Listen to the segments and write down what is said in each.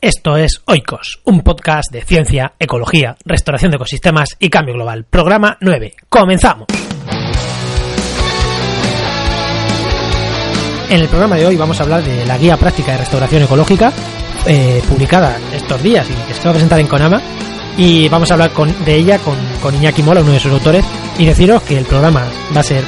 Esto es Oikos, un podcast de ciencia, ecología, restauración de ecosistemas y cambio global. Programa 9. Comenzamos. En el programa de hoy vamos a hablar de la guía práctica de restauración ecológica, eh, publicada estos días y que se va a presentar en Conama. Y vamos a hablar con, de ella con, con Iñaki Mola, uno de sus autores, y deciros que el programa va a ser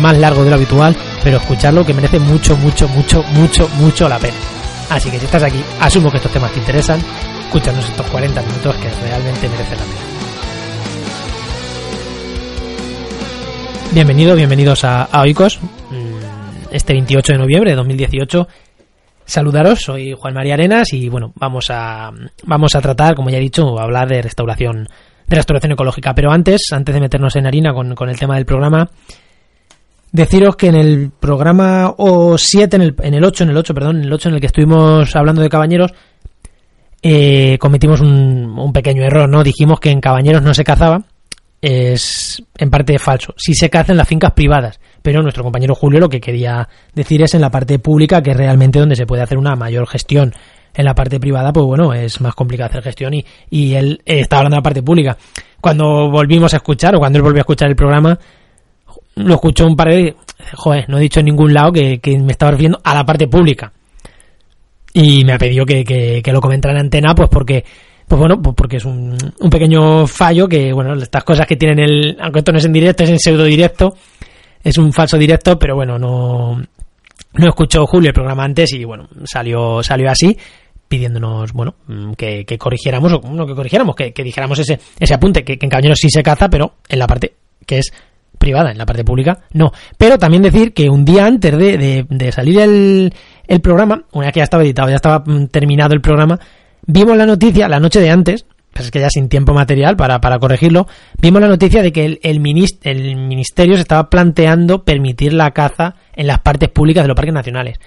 más largo de lo habitual, pero escucharlo que merece mucho, mucho, mucho, mucho, mucho la pena. Así que si estás aquí, asumo que estos temas te interesan, escúchanos estos 40 minutos que realmente merecen la pena. Bienvenido, bienvenidos a, a mm, este 28 de noviembre de 2018. Saludaros, soy Juan María Arenas y bueno, vamos a, vamos a tratar, como ya he dicho, hablar de restauración, de restauración ecológica. Pero antes, antes de meternos en harina con, con el tema del programa, Deciros que en el programa o 7, en el, en el 8, en el 8, perdón, en el 8 en el que estuvimos hablando de cabañeros, eh, cometimos un, un, pequeño error, ¿no? Dijimos que en cabañeros no se cazaba. Es en parte falso. Sí se caza en las fincas privadas, pero nuestro compañero Julio lo que quería decir es en la parte pública, que es realmente donde se puede hacer una mayor gestión. En la parte privada, pues bueno, es más complicado hacer gestión y, y él eh, estaba hablando de la parte pública. Cuando volvimos a escuchar, o cuando él volvió a escuchar el programa, lo escuchó un par de joder, no he dicho en ningún lado que, que, me estaba refiriendo a la parte pública. Y me ha pedido que, que, lo comentara en antena, pues porque, pues bueno, pues porque es un, un, pequeño fallo que, bueno, estas cosas que tienen el, aunque esto no es en directo, es en pseudo directo, es un falso directo, pero bueno, no, no escuchó Julio el programa antes y bueno, salió, salió así pidiéndonos, bueno, que, que corrigiéramos, o no que corrigiéramos, que, que dijéramos ese, ese apunte, que, que en Cabañeros sí se caza, pero en la parte que es privada, en la parte pública no. Pero también decir que un día antes de, de, salir el, el, programa, una vez que ya estaba editado, ya estaba terminado el programa, vimos la noticia, la noche de antes, pues es que ya sin tiempo material para, para corregirlo, vimos la noticia de que el, el, minist el ministerio se estaba planteando permitir la caza en las partes públicas de los parques nacionales.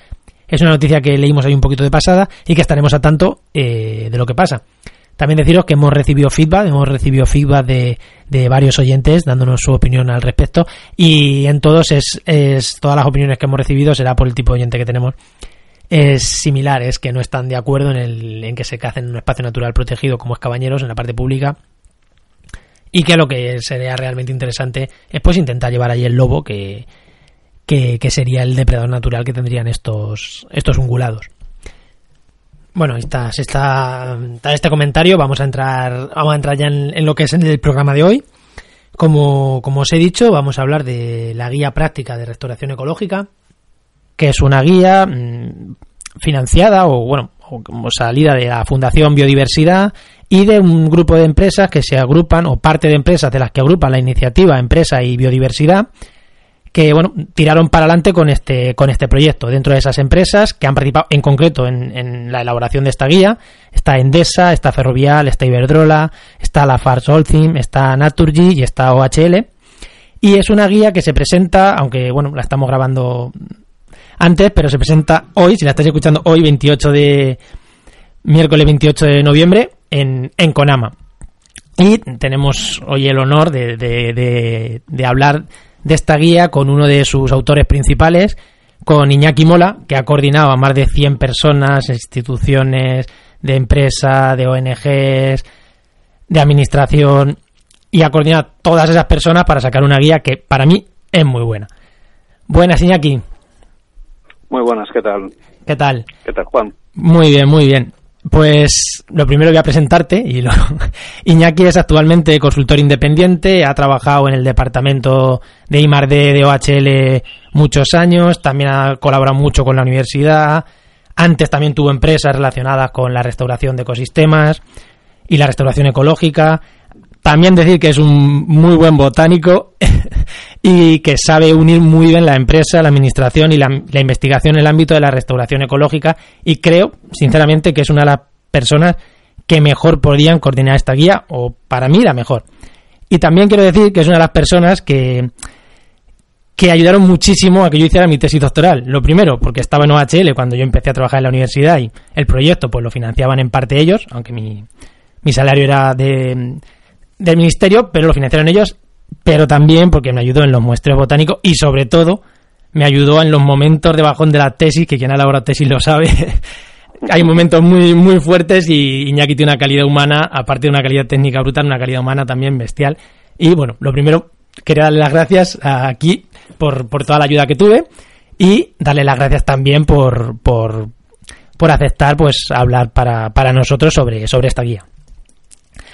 Es una noticia que leímos ahí un poquito de pasada y que estaremos a tanto eh, de lo que pasa. También deciros que hemos recibido feedback, hemos recibido feedback de, de varios oyentes dándonos su opinión al respecto. Y en todos es, es, todas las opiniones que hemos recibido será por el tipo de oyente que tenemos. Es similar, es que no están de acuerdo en, el, en que se cace en un espacio natural protegido como es Cabañeros en la parte pública. Y que lo que sería realmente interesante es pues intentar llevar allí el lobo que, que, que sería el depredador natural que tendrían estos, estos ungulados. Bueno, está, está, está este comentario. Vamos a entrar, vamos a entrar ya en, lo que es el programa de hoy. Como, como os he dicho, vamos a hablar de la guía práctica de restauración ecológica, que es una guía mmm, financiada o bueno, o salida de la Fundación Biodiversidad y de un grupo de empresas que se agrupan o parte de empresas de las que agrupan la iniciativa Empresa y Biodiversidad que bueno tiraron para adelante con este con este proyecto. Dentro de esas empresas que han participado en concreto en, la elaboración de esta guía está Endesa está Ferrovial está Iberdrola está la Farsolcim está Naturgy y está OHL y es una guía que se presenta aunque bueno la estamos grabando antes pero se presenta hoy si la estáis escuchando hoy 28 de miércoles 28 de noviembre en, en Conama. Y tenemos hoy el honor de, de, de hablar de esta guía con uno de sus autores principales, con Iñaki Mola, que ha coordinado a más de 100 personas, instituciones de empresa, de ONGs, de administración, y ha coordinado a todas esas personas para sacar una guía que para mí es muy buena. Buenas, Iñaki. Muy buenas, ¿qué tal? ¿Qué tal? ¿Qué tal, Juan? Muy bien, muy bien. Pues lo primero voy a presentarte y lo... Iñaki es actualmente consultor independiente, ha trabajado en el departamento de I+D de OHL muchos años, también ha colaborado mucho con la universidad, antes también tuvo empresas relacionadas con la restauración de ecosistemas y la restauración ecológica. También decir que es un muy buen botánico y que sabe unir muy bien la empresa, la administración y la, investigación en el ámbito de la restauración ecológica y creo, sinceramente, que es una de las personas que mejor podrían coordinar esta guía o para mí la mejor. Y también quiero decir que es una de las personas que que ayudaron muchísimo a que yo hiciera mi tesis doctoral. Lo primero, porque estaba en OHL cuando yo empecé a trabajar en la universidad y el proyecto pues lo financiaban en parte ellos, aunque mi, mi salario era de, del ministerio, pero lo financiaron ellos pero también porque me ayudó en los muestreos botánicos y sobre todo me ayudó en los momentos de bajón de la tesis, que quien ha elaborado tesis lo sabe, hay momentos muy, muy fuertes y Iñaki tiene una calidad humana, aparte de una calidad técnica brutal, una calidad humana también bestial. Y bueno, lo primero, quería darle las gracias aquí por, por toda la ayuda que tuve y darle las gracias también por, por, por aceptar pues hablar para, para nosotros sobre, sobre esta guía.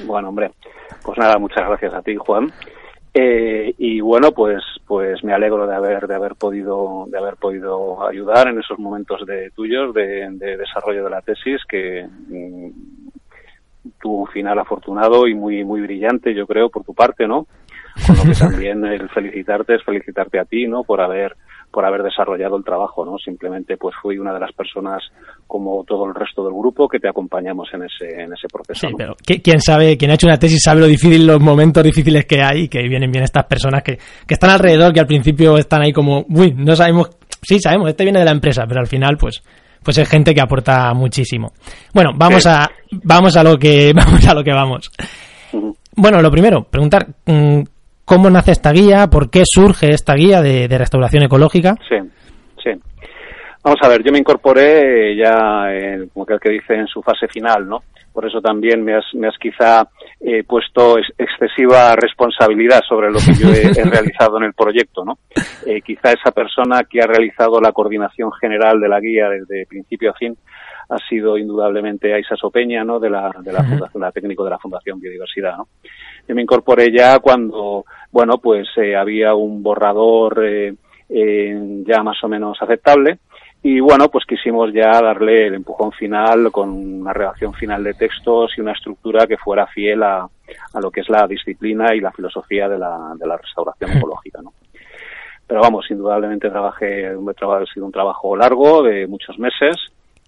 Bueno, hombre, pues nada, muchas gracias a ti, Juan. Eh, y bueno, pues, pues me alegro de haber, de haber podido, de haber podido ayudar en esos momentos de tuyos de, desarrollo de la tesis que mm, tuvo un final afortunado y muy, muy brillante, yo creo, por tu parte, ¿no? Con lo que también el felicitarte es felicitarte a ti, ¿no? Por haber, por haber desarrollado el trabajo, ¿no? Simplemente pues fui una de las personas como todo el resto del grupo que te acompañamos en ese en ese proceso. Sí, pero quién sabe, quien ha hecho una tesis sabe lo difícil, los momentos difíciles que hay, que vienen bien estas personas que, que están alrededor, que al principio están ahí como, uy, no sabemos, sí sabemos, este viene de la empresa, pero al final pues pues es gente que aporta muchísimo. Bueno, vamos a vamos a lo que vamos a lo que vamos. Bueno, lo primero, preguntar mm, ¿Cómo nace esta guía? ¿Por qué surge esta guía de, restauración ecológica? Sí, sí. Vamos a ver, yo me incorporé ya, como que el que dice, en su fase final, ¿no? Por eso también me has, me has quizá eh, puesto excesiva responsabilidad sobre lo que yo he, realizado en el proyecto, ¿no? Eh, quizá esa persona que ha realizado la coordinación general de la guía desde principio a fin ha sido indudablemente Aisa Sopeña, ¿no? De la, de la Fundación, la técnico de la Fundación Biodiversidad, ¿no? Yo me incorporé ya cuando, bueno, pues eh, había un borrador eh, ya más o menos aceptable y bueno, pues quisimos ya darle el empujón final con una redacción final de textos y una estructura que fuera fiel a, a lo que es la disciplina y la filosofía de la, de la restauración ecológica, ¿no? Pero vamos, indudablemente trabajé, ha sido un trabajo largo de muchos meses,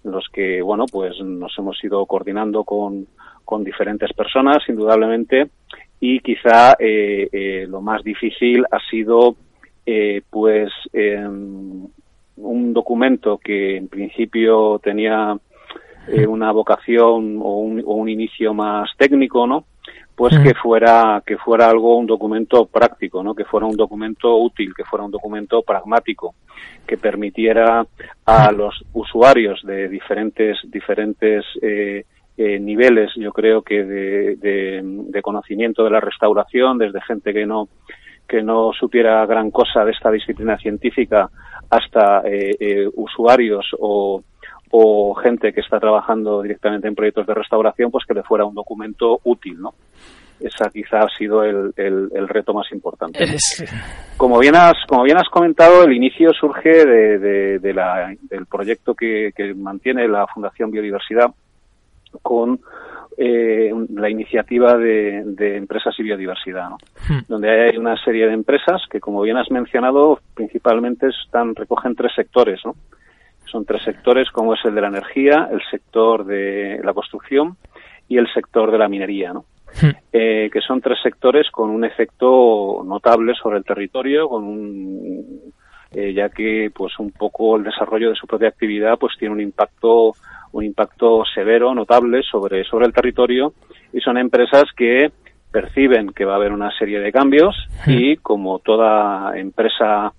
en los que, bueno, pues nos hemos ido coordinando con, con diferentes personas, indudablemente, y quizá eh, eh, lo más difícil ha sido, eh, pues, em, un documento que en principio tenía una vocación o un, o un, inicio más técnico, ¿no? Pues que fuera que fuera algo un documento práctico, ¿no? Que fuera un documento útil, que fuera un documento pragmático, que permitiera a los usuarios de diferentes diferentes eh, eh, niveles, yo creo que de, de, conocimiento de la restauración, desde gente que no que no supiera gran cosa de esta disciplina científica hasta eh, eh, usuarios o, o gente que está trabajando directamente en proyectos de restauración, pues que le fuera un documento útil, ¿no? Esa quizá ha sido el, el, reto más importante. Como bien has, como bien has comentado, el inicio surge de, de, la, del proyecto que, que, mantiene la Fundación Biodiversidad con eh, la iniciativa de, de, empresas y biodiversidad, ¿no? Hmm. donde hay una serie de empresas que, como bien has mencionado, principalmente están recogen tres sectores, ¿no? Son tres sectores como es el de la energía, el sector de la construcción y el sector de la minería, ¿no? Hmm. Eh, que son tres sectores con un efecto notable sobre el territorio, con un, eh, ya que pues un poco el desarrollo de su propia actividad pues tiene un impacto un impacto severo, notable sobre sobre el territorio y son empresas que perciben que va a haber una serie de cambios y como toda empresa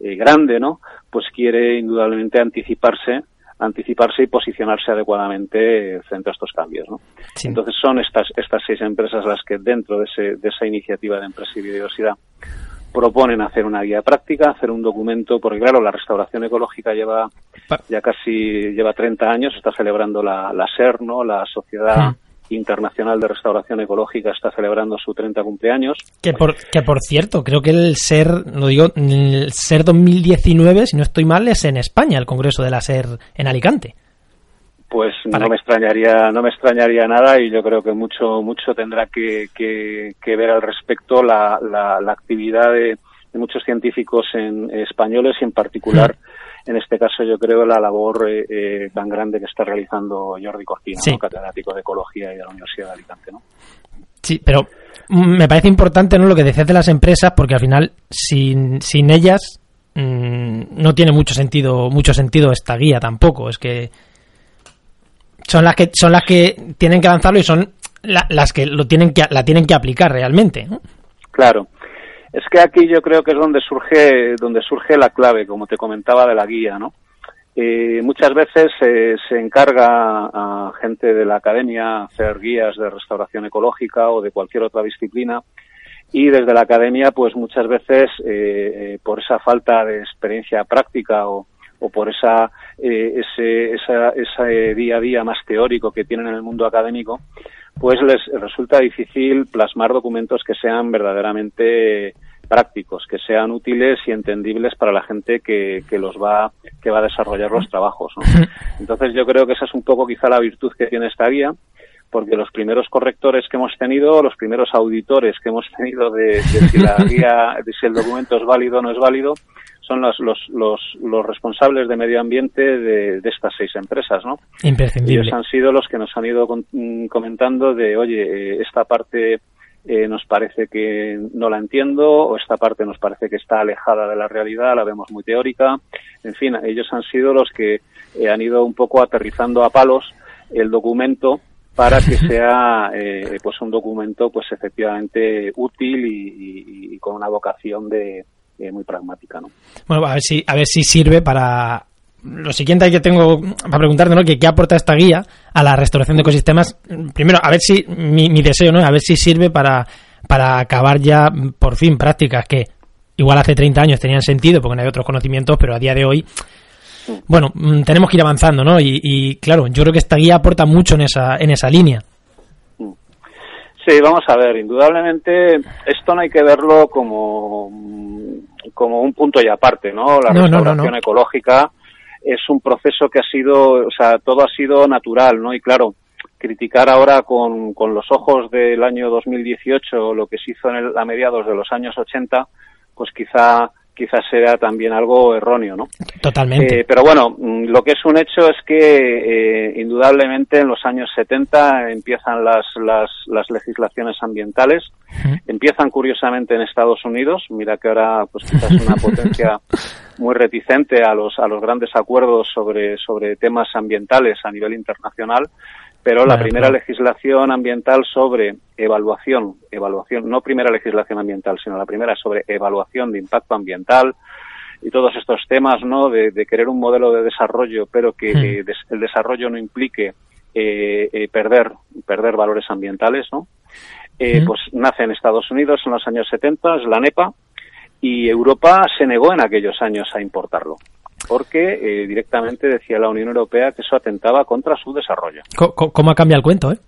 eh, grande, ¿no? Pues quiere indudablemente anticiparse anticiparse y posicionarse adecuadamente frente a estos cambios. ¿no? Entonces son estas, estas seis empresas las que dentro de, ese, de esa iniciativa de empresa y biodiversidad proponen hacer una guía práctica, hacer un documento, porque claro, la restauración ecológica lleva ya casi lleva 30 años, está celebrando la, la SER, ¿no? La Sociedad Internacional de Restauración Ecológica está celebrando su 30 cumpleaños. Que por, que por cierto, creo que el SER, lo digo, el SER 2019, si no estoy mal, es en España, el Congreso de la SER en Alicante. Pues no me extrañaría, no me extrañaría nada y yo creo que mucho, mucho tendrá que, que, ver al respecto la, la, actividad de, muchos científicos en, españoles y en particular en este caso yo creo la labor eh, eh, tan grande que está realizando Jordi Cortina, catedrático de Ecología y de la Universidad de Alicante. ¿no? Sí, pero me parece importante ¿no? lo que decías de las empresas, porque al final sin, sin ellas mm, no tiene mucho sentido, mucho sentido esta guía tampoco. Es que son las que son las que tienen que lanzarlo y son las que lo tienen que la tienen que aplicar realmente. Claro. Es que aquí yo creo que es donde surge, donde surge la clave, como te comentaba, de la guía, ¿no? Eh, muchas veces se encarga a gente de la academia hacer guías de restauración ecológica o de cualquier otra disciplina y desde la academia pues muchas veces eh, por esa falta de experiencia práctica o, o por esa, ese, esa, ese día a día más teórico que tienen en el mundo académico, pues les resulta difícil plasmar documentos que sean verdaderamente prácticos, que sean útiles y entendibles para la gente que, que los va, que va a desarrollar los trabajos. Entonces yo creo que esa es un poco quizá la virtud que tiene esta guía, porque los primeros correctores que hemos tenido, los primeros auditores que hemos tenido de, de si la guía, de si el documento es válido o no es válido, son los, los, los, los responsables de medio ambiente de, de, estas seis empresas, ¿no? Imprescindible. Ellos han sido los que nos han ido con, mm, comentando de, oye, eh, esta parte eh, nos parece que no la entiendo o esta parte nos parece que está alejada de la realidad, la vemos muy teórica. En fin, ellos han sido los que eh, han ido un poco aterrizando a palos el documento para que sea eh, pues un documento pues efectivamente útil y, y, y con una vocación de, eh, muy pragmática. ¿no? Bueno, a ver si a ver si sirve para lo siguiente que tengo para preguntarte, ¿no? Que qué aporta esta guía a la restauración de ecosistemas. Primero, a ver si mi, mi deseo, ¿no? A ver si sirve para para acabar ya por fin prácticas que igual hace 30 años tenían sentido porque no hay otros conocimientos, pero a día de hoy bueno, mm, tenemos que ir avanzando, ¿no? Y, y, claro, yo creo que esta guía aporta mucho en esa, en esa línea. Sí, vamos a ver, indudablemente esto no hay que verlo como, como un punto y aparte, ¿no? La No, no, no, restauración no. ecológica es un proceso que ha sido, o sea, todo ha sido natural, ¿no? Y claro, criticar ahora con, con los ojos del año 2018 lo que se hizo en el, a mediados de los años 80, pues quizá quizás sea también algo erróneo, ¿no? Totalmente. Eh, pero bueno, mm, lo que es un hecho es que eh, indudablemente en los años 70 empiezan las, las, las legislaciones ambientales, Uh -huh. empiezan curiosamente en Estados Unidos, mira que ahora pues quizás una potencia muy reticente a los, a los grandes acuerdos sobre, sobre temas ambientales a nivel internacional, pero la Claro, primera claro. legislación ambiental sobre evaluación, evaluación, no primera legislación ambiental, sino la primera sobre evaluación de impacto ambiental y todos estos temas, ¿no? De, de querer un modelo de desarrollo, pero que Hmm. eh, des- el desarrollo no implique eh, eh, perder, perder valores ambientales, ¿no? Eh, Hmm. Pues nace en Estados Unidos en los años 70, es la NEPA, y Europa se negó en aquellos años a importarlo, porque eh, directamente decía la Unión Europea que eso atentaba contra su desarrollo. Co- ¿Cómo ha cambiado el cuento, eh?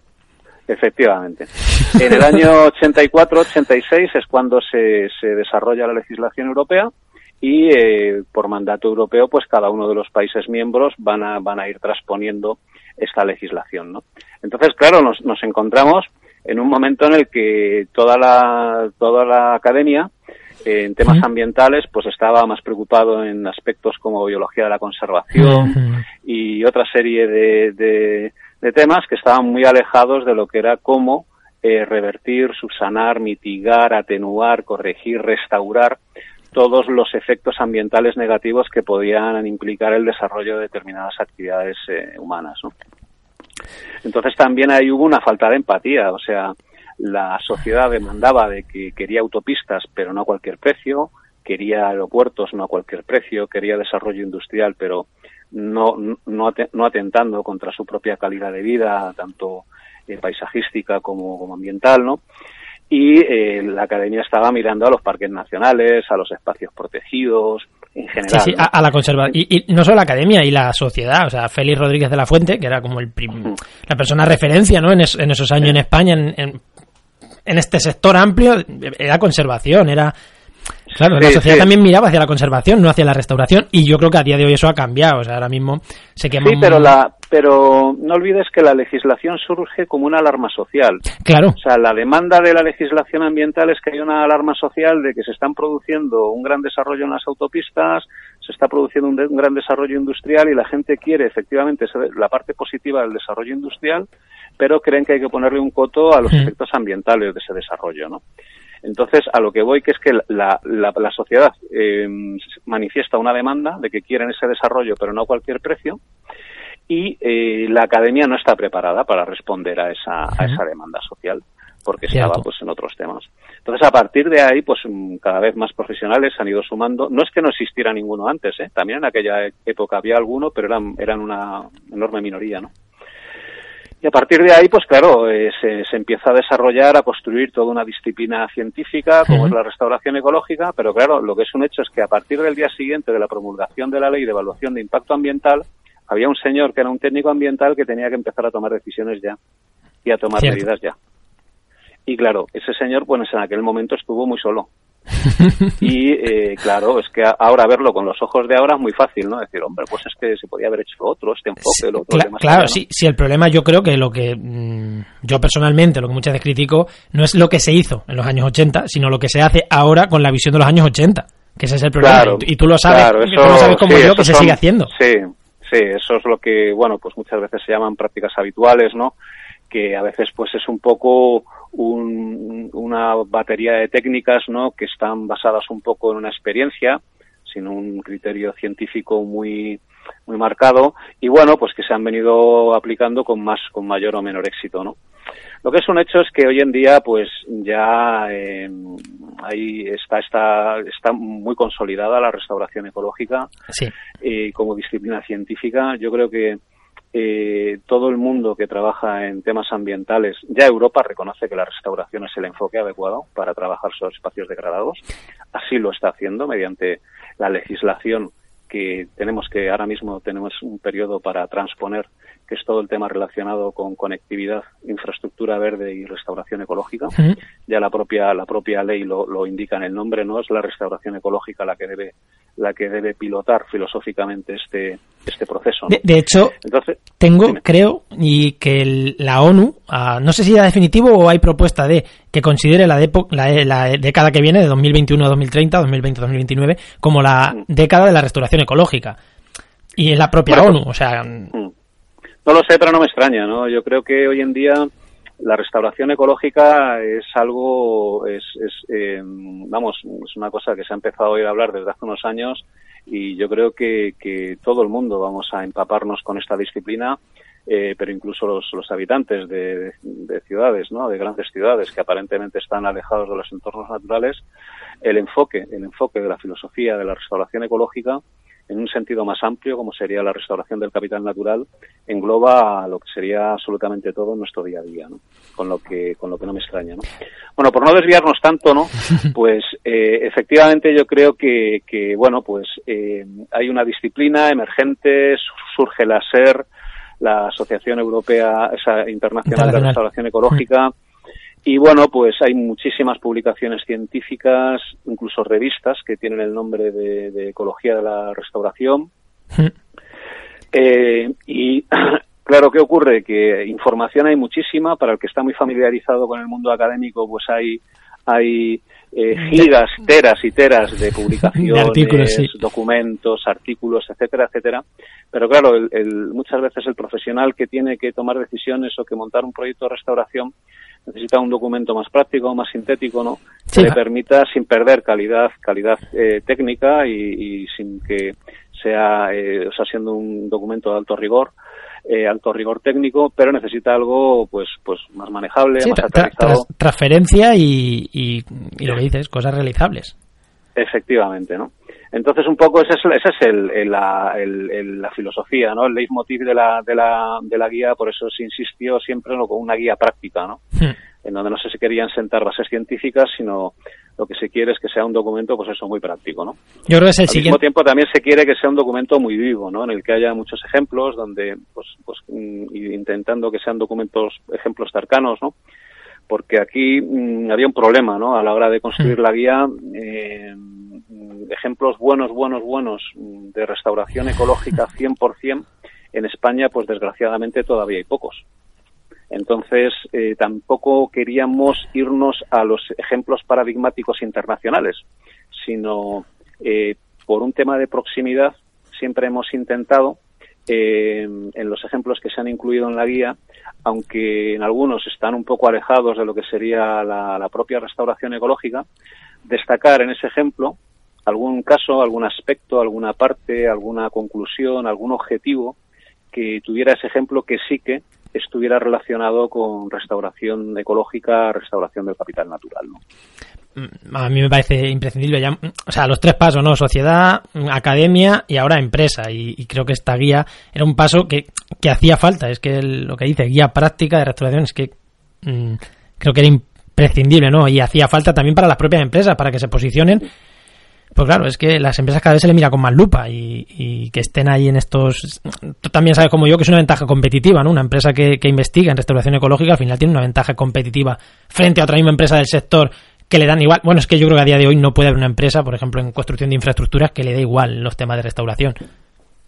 Efectivamente. En el año 84-86 es cuando se, se desarrolla la legislación europea y eh, por mandato europeo pues cada uno de los países miembros van a, van a ir transponiendo esta legislación. ¿no? Entonces, claro, nos, nos encontramos en un momento en el que toda la, toda la academia en temas ambientales pues estaba más preocupado en aspectos como biología de la conservación, y otra serie de, de, de temas que estaban muy alejados de lo que era cómo eh, revertir, subsanar, mitigar, atenuar, corregir, restaurar todos los efectos ambientales negativos que podían implicar el desarrollo de determinadas actividades eh, humanas. ¿no? Entonces también ahí hubo una falta de empatía, o sea, la sociedad demandaba de que quería autopistas, pero no a cualquier precio, quería aeropuertos, no a cualquier precio, quería desarrollo industrial, pero no, no, no atentando contra su propia calidad de vida, tanto eh, paisajística como, como ambiental, ¿no? Y eh, la academia estaba mirando a los parques nacionales, a los espacios protegidos, en Sí, general. sí, ¿no? a, a la conservación. Y, y no solo la academia y la sociedad, o sea, Félix Rodríguez de la Fuente, que era como el prim- la persona referencia ¿no? en, es- en esos años Sí. en España, en, en, en este sector amplio, era conservación, era... Claro, la sociedad sí. también miraba hacia la conservación, no hacia la restauración, y yo creo que a día de hoy eso ha cambiado, o sea, ahora mismo se quema... Sí, pero, la, pero no olvides que la legislación surge como una alarma social. Claro, O sea, la demanda de la legislación ambiental es que hay una alarma social de que se están produciendo un gran desarrollo en las autopistas, se está produciendo un, de- un gran desarrollo industrial y la gente quiere efectivamente la parte positiva del desarrollo industrial, pero creen que hay que ponerle un coto a los efectos ambientales de ese desarrollo, ¿no? Entonces, a lo que voy que es que la, la, la sociedad eh, manifiesta una demanda de que quieren ese desarrollo, pero no a cualquier precio, y eh, la academia no está preparada para responder a esa, a esa demanda social. porque estaba pues en otros temas. Entonces, a partir de ahí, pues mm, cada vez más profesionales han ido sumando. No es que no existiera ninguno antes, ¿eh? también en aquella época había alguno, pero eran, eran una enorme minoría, ¿no? Y a partir de ahí, pues claro, eh, se, se, empieza a desarrollar, a construir toda una disciplina científica, como es la restauración ecológica, pero claro, lo que es un hecho es que a partir del día siguiente de la promulgación de la ley de evaluación de impacto ambiental, había un señor que era un técnico ambiental que tenía que empezar a tomar decisiones ya y a tomar medidas ya. Y claro, ese señor, pues en aquel momento estuvo muy solo. y eh, claro, es que ahora verlo con los ojos de ahora es muy fácil, ¿no? Decir, hombre, pues es que se podía haber hecho otro, este enfoque, el otro. claro, sí, sí, el problema yo creo que lo que mm, yo personalmente, lo que muchas veces critico, no es lo que se hizo en los años 80, sino lo que se hace ahora con la visión de los años 80, que ese es el problema. y, tú lo sabes, tú lo sabes como yo, que se sigue haciendo. Sí, sí, eso es lo que, bueno, pues muchas veces se llaman prácticas habituales, ¿no? Que a veces pues es un poco una batería de técnicas ¿no? que están basadas un poco en una experiencia, sin un criterio científico muy muy marcado y bueno pues que se han venido aplicando con más con mayor o menor éxito no lo que es un hecho es que hoy en día pues ya eh, ahí está está está muy consolidada la restauración ecológica sí. eh, como disciplina científica yo creo que eh, todo el mundo que trabaja en temas ambientales, ya Europa reconoce que la restauración es el enfoque adecuado para trabajar sobre espacios degradados. Así lo está haciendo mediante la legislación que tenemos que ahora mismo tenemos un periodo para transponer que es todo el tema relacionado con conectividad, infraestructura verde y restauración ecológica. Ya la propia la propia ley lo, lo indica en el nombre, no es la restauración ecológica la que debe la que debe pilotar filosóficamente este este proceso. De, hecho, Entonces, tengo, creo, y que la ONU, ah, no sé si ya definitivo o hay propuesta de que considere la, la, la década que viene, de 2021 a 2030, 2020 a 2029, como la mm. década de la restauración ecológica. Y en la propia ONU, o sea... Mm. No lo sé, pero no me extraña, ¿no? Yo creo que hoy en día la restauración ecológica es algo, es, es eh, vamos, es una cosa que se ha empezado a oír hablar desde hace unos años y yo creo que, que todo el mundo vamos a empaparnos con esta disciplina, eh, pero incluso los, los habitantes de, de, ciudades, ¿no? de grandes ciudades que aparentemente están alejados de los entornos naturales, el enfoque, el enfoque de la filosofía de la restauración ecológica en un sentido más amplio, como sería la restauración del capital natural, engloba lo que sería absolutamente todo en nuestro día a día, ¿no? Con lo que, con lo que no me extraña, ¿no? Bueno, por no desviarnos tanto, ¿no? Pues, eh, efectivamente yo creo que, que bueno, pues, eh, hay una disciplina emergente, surge la SER, la Asociación Europea, esa Internacional de Restauración Ecológica, y bueno, pues hay muchísimas publicaciones científicas, incluso revistas que tienen el nombre de, Ecología de la Restauración. Hmm. Eh, y claro, ¿qué ocurre? Que información hay muchísima. Para el que está muy familiarizado con el mundo académico, pues hay, hay eh, gigas, teras y teras de publicaciones, documentos, artículos, etcétera, etcétera. Pero claro, el, muchas veces el profesional que tiene que tomar decisiones o que montar un proyecto de restauración necesita un documento más práctico, más sintético, ¿no? Que le permita, sin perder calidad, calidad eh, técnica y, sin que sea, eh, o sea, siendo un documento de alto rigor, eh, alto rigor técnico, pero necesita algo, pues, pues más manejable, más aterrizado. transferencia y, y, y lo que dices, cosas realizables. Efectivamente, ¿no? Entonces, un poco esa es, esa es el, la, la, filosofía, ¿no? El leitmotiv de la, de, la, de la guía, por eso se insistió siempre en con una guía práctica, ¿no? Hmm. En donde no se querían sentar bases científicas, sino lo que se quiere es que sea un documento, pues eso, muy práctico, ¿no? Yo creo que es el Al mismo tiempo también se quiere que sea un documento muy vivo, ¿no? En el que haya muchos ejemplos, donde, pues, pues mm, intentando que sean documentos, ejemplos cercanos, ¿no? Porque aquí mm, había un problema, ¿no? A la hora de construir hmm. la guía, eh, ejemplos buenos, buenos, buenos de restauración ecológica 100%, en España, pues desgraciadamente todavía hay pocos. Entonces, eh, tampoco queríamos irnos a los ejemplos paradigmáticos internacionales, sino eh, por un tema de proximidad, siempre hemos intentado, eh, en los ejemplos que se han incluido en la guía, aunque en algunos están un poco alejados de lo que sería la propia restauración ecológica, destacar en ese ejemplo algún caso, algún aspecto, alguna parte, alguna conclusión, algún objetivo que tuviera ese ejemplo que sí que estuviera relacionado con restauración ecológica, restauración del capital natural. ¿no? Mm, a mí me parece imprescindible ya, o sea, los tres pasos, ¿no? Sociedad, academia y ahora empresa. Y, creo que esta guía era un paso que, que hacía falta. Es que lo que dice guía práctica de restauración es que mm, creo que era imprescindible, ¿no? Y hacía falta también para las propias empresas, para que se posicionen. Pues claro, es que las empresas cada vez se le mira con más lupa y, que estén ahí en estos... Tú también sabes como yo que es una ventaja competitiva, ¿no? Una empresa que, que investiga en restauración ecológica al final tiene una ventaja competitiva frente a otra misma empresa del sector que le dan igual. Bueno, es que yo creo que a día de hoy no puede haber una empresa, por ejemplo, en construcción de infraestructuras, que le dé igual los temas de restauración.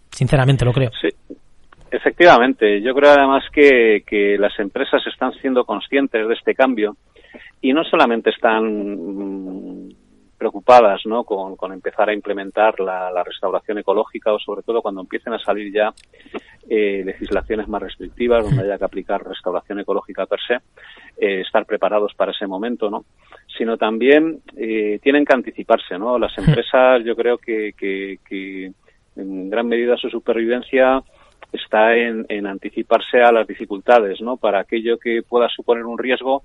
Sinceramente lo creo. Sí, efectivamente. Yo creo además que, que las empresas están siendo conscientes de este cambio y no solamente están mm, preocupadas ¿no? con, empezar a implementar la, restauración ecológica o sobre todo cuando empiecen a salir ya eh, legislaciones más restrictivas donde haya que aplicar restauración ecológica per se, eh, estar preparados para ese momento, ¿no? Sino también eh, tienen que anticiparse, ¿no? Las empresas yo creo que, que, en gran medida su supervivencia está en, en anticiparse a las dificultades, ¿no? Para aquello que pueda suponer un riesgo,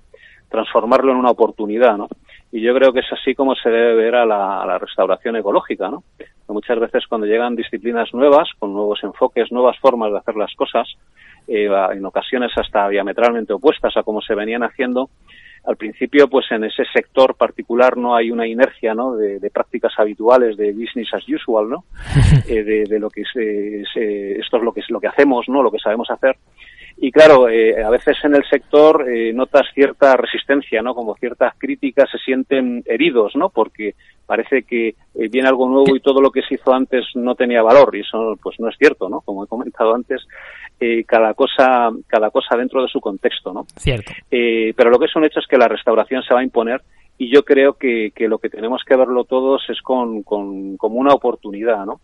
transformarlo en una oportunidad, ¿no? Y yo creo que es así como se debe ver a la, restauración ecológica, ¿no? muchas veces cuando llegan disciplinas nuevas, con nuevos enfoques, nuevas formas de hacer las cosas, eh, en ocasiones hasta diametralmente opuestas a como se venían haciendo, al principio, pues en ese sector particular no hay una inercia, ¿no? De, prácticas habituales de business as usual, ¿no? Eh, de, lo que esto es lo que es lo que hacemos, ¿no? Lo que sabemos hacer. Y claro, eh, a veces en el sector eh, notas cierta resistencia, ¿no? Como ciertas críticas se sienten heridos, ¿no? Porque parece que eh, viene algo nuevo y todo lo que se hizo antes no tenía valor y eso pues no es cierto, ¿no? Como he comentado antes, cada cosa cada cosa dentro de su contexto, ¿no? Cierto. pero lo que es un hecho es que la restauración se va a imponer y yo creo que, que lo que tenemos que verlo todos es con, con como una oportunidad, ¿no?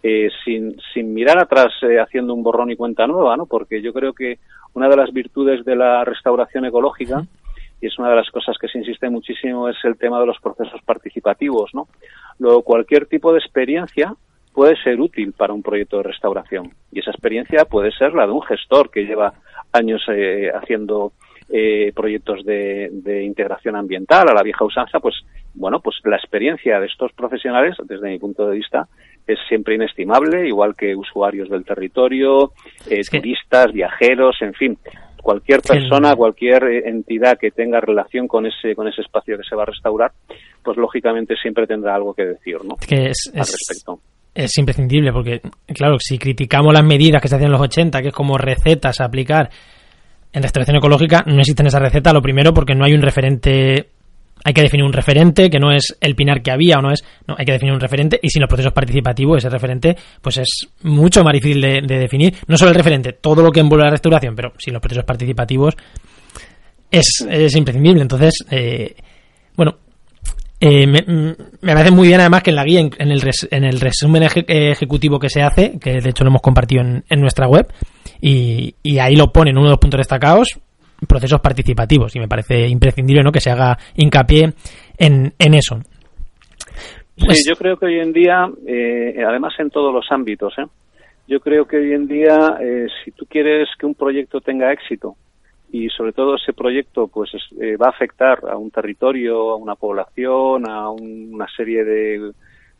Eh, sin, sin mirar atrás eh, haciendo un borrón y cuenta nueva, ¿no? Porque yo creo que una de las virtudes de la restauración ecológica, y es una de las cosas que se insiste muchísimo, es el tema de los procesos participativos, ¿no? Luego, cualquier tipo de experiencia puede ser útil para un proyecto de restauración. Y esa experiencia puede ser la de un gestor que lleva años eh, haciendo eh, proyectos de, de, integración ambiental a la vieja usanza, pues bueno, pues la experiencia de estos profesionales, desde mi punto de vista, es siempre inestimable, igual que usuarios del territorio, eh, turistas, viajeros, en fin, cualquier persona, cualquier eh, entidad que tenga relación con ese con ese espacio que se va a restaurar, pues lógicamente siempre tendrá algo que decir, ¿no? es, Al respecto. Es imprescindible porque, claro, si criticamos las medidas que se hacían en los 80, que es como recetas a aplicar en restauración ecológica no existe esa receta, lo primero porque no hay un referente, hay que definir un referente que no es el pinar que había o no es, no, hay que definir un referente y sin los procesos participativos ese referente pues es mucho más difícil de, definir, no solo el referente, todo lo que envuelve la restauración, pero sin los procesos participativos es, es imprescindible, entonces, eh, bueno, eh, me, parece muy bien además que en la guía, en, el, en el resumen ejecutivo que se hace, que de hecho lo hemos compartido en, en nuestra web, y, y ahí lo pone en uno de los puntos destacados, procesos participativos, y me parece imprescindible ¿no? que se haga hincapié en, en eso. sí, pues yo creo que hoy en día, eh, además en todos los ámbitos, ¿eh? yo creo que hoy en día, eh, si tú quieres que un proyecto tenga éxito, y sobre todo ese proyecto pues eh, va a afectar a un territorio, a una población, a una serie de,